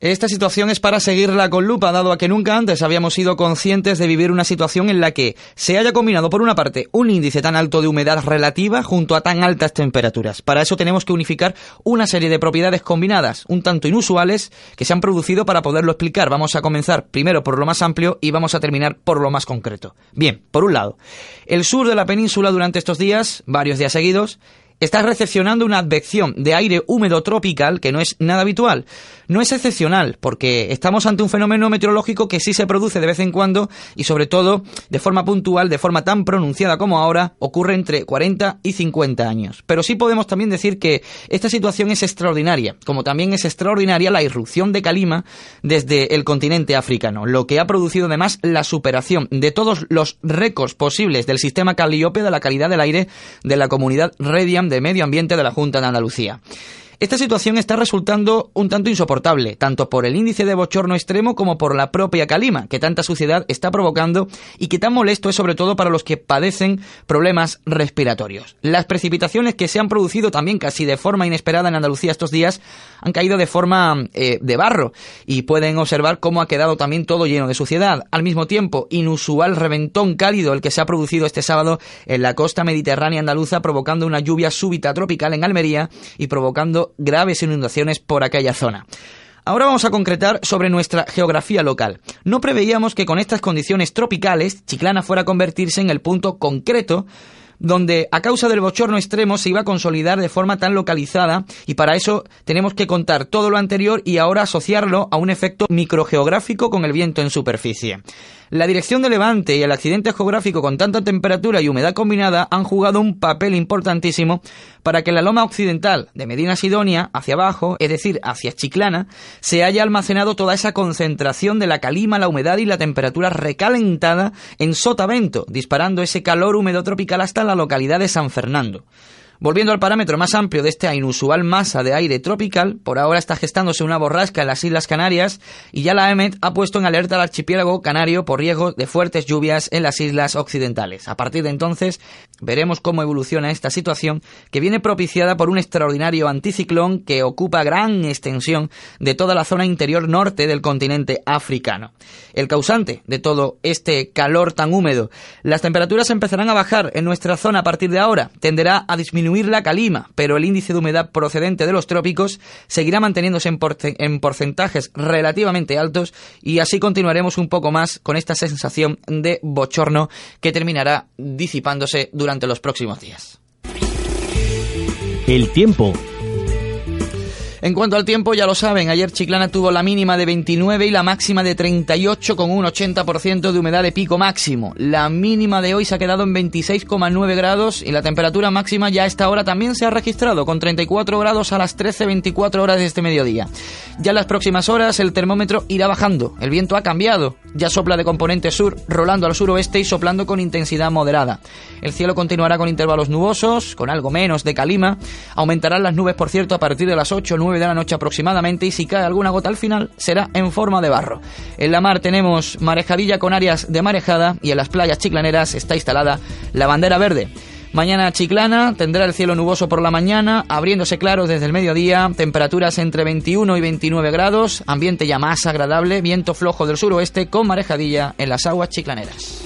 Esta situación es para seguirla con lupa, dado a que nunca antes habíamos sido conscientes de vivir una situación en la que se haya combinado, por una parte, un índice tan alto de humedad relativa junto a tan altas temperaturas. Para eso tenemos que unificar una serie de propiedades combinadas, un tanto inusuales, que se han producido para poderlo explicar. Vamos a comenzar primero por lo más amplio y vamos a terminar por lo más concreto. Bien, por un lado, el sur de la península durante estos días, varios días seguidos, está recepcionando una advección de aire húmedo tropical que no es nada habitual. No es excepcional, porque estamos ante un fenómeno meteorológico que sí se produce de vez en cuando y sobre todo de forma puntual, de forma tan pronunciada como ahora, ocurre entre 40 y 50 años. Pero sí podemos también decir que esta situación es extraordinaria, como también es extraordinaria la irrupción de Calima desde el continente africano, lo que ha producido además la superación de todos los récords posibles del sistema Caliope de la calidad del aire de la comunidad Rediam de Medio Ambiente de la Junta de Andalucía. Esta situación está resultando un tanto insoportable, tanto por el índice de bochorno extremo como por la propia calima, que tanta suciedad está provocando y que tan molesto es sobre todo para los que padecen problemas respiratorios. Las precipitaciones que se han producido también casi de forma inesperada en Andalucía estos días han caído de forma eh, de barro y pueden observar cómo ha quedado también todo lleno de suciedad. Al mismo tiempo, inusual reventón cálido el que se ha producido este sábado en la costa mediterránea andaluza provocando una lluvia súbita tropical en Almería y provocando graves inundaciones por aquella zona. Ahora vamos a concretar sobre nuestra geografía local. No preveíamos que con estas condiciones tropicales Chiclana fuera a convertirse en el punto concreto donde a causa del bochorno extremo se iba a consolidar de forma tan localizada y para eso tenemos que contar todo lo anterior y ahora asociarlo a un efecto microgeográfico con el viento en superficie. La dirección de levante y el accidente geográfico con tanta temperatura y humedad combinada han jugado un papel importantísimo para que la loma occidental de Medina Sidonia hacia abajo, es decir, hacia Chiclana, se haya almacenado toda esa concentración de la calima, la humedad y la temperatura recalentada en sotavento, disparando ese calor húmedo tropical hasta la localidad de San Fernando. Volviendo al parámetro más amplio de esta inusual masa de aire tropical, por ahora está gestándose una borrasca en las Islas Canarias y ya la EMET ha puesto en alerta al archipiélago canario por riesgo de fuertes lluvias en las islas occidentales. A partir de entonces veremos cómo evoluciona esta situación que viene propiciada por un extraordinario anticiclón que ocupa gran extensión de toda la zona interior norte del continente africano. El causante de todo este calor tan húmedo, las temperaturas empezarán a bajar en nuestra zona a partir de ahora, tenderá a disminuir la calima, pero el índice de humedad procedente de los trópicos seguirá manteniéndose en, en porcentajes relativamente altos y así continuaremos un poco más con esta sensación de bochorno que terminará disipándose durante los próximos días. El tiempo en cuanto al tiempo, ya lo saben, ayer Chiclana tuvo la mínima de 29 y la máxima de 38 con un 80% de humedad de pico máximo. La mínima de hoy se ha quedado en 26,9 grados y la temperatura máxima ya a esta hora también se ha registrado con 34 grados a las 13.24 horas de este mediodía. Ya en las próximas horas el termómetro irá bajando, el viento ha cambiado, ya sopla de componente sur, rolando al suroeste y soplando con intensidad moderada. El cielo continuará con intervalos nubosos, con algo menos de calima, aumentarán las nubes por cierto a partir de las 8 o 9 de la noche aproximadamente y si cae alguna gota al final será en forma de barro. En la mar tenemos marejadilla con áreas de marejada y en las playas chiclaneras está instalada la bandera verde. Mañana Chiclana tendrá el cielo nuboso por la mañana, abriéndose claro desde el mediodía, temperaturas entre 21 y 29 grados, ambiente ya más agradable, viento flojo del suroeste con marejadilla en las aguas chiclaneras.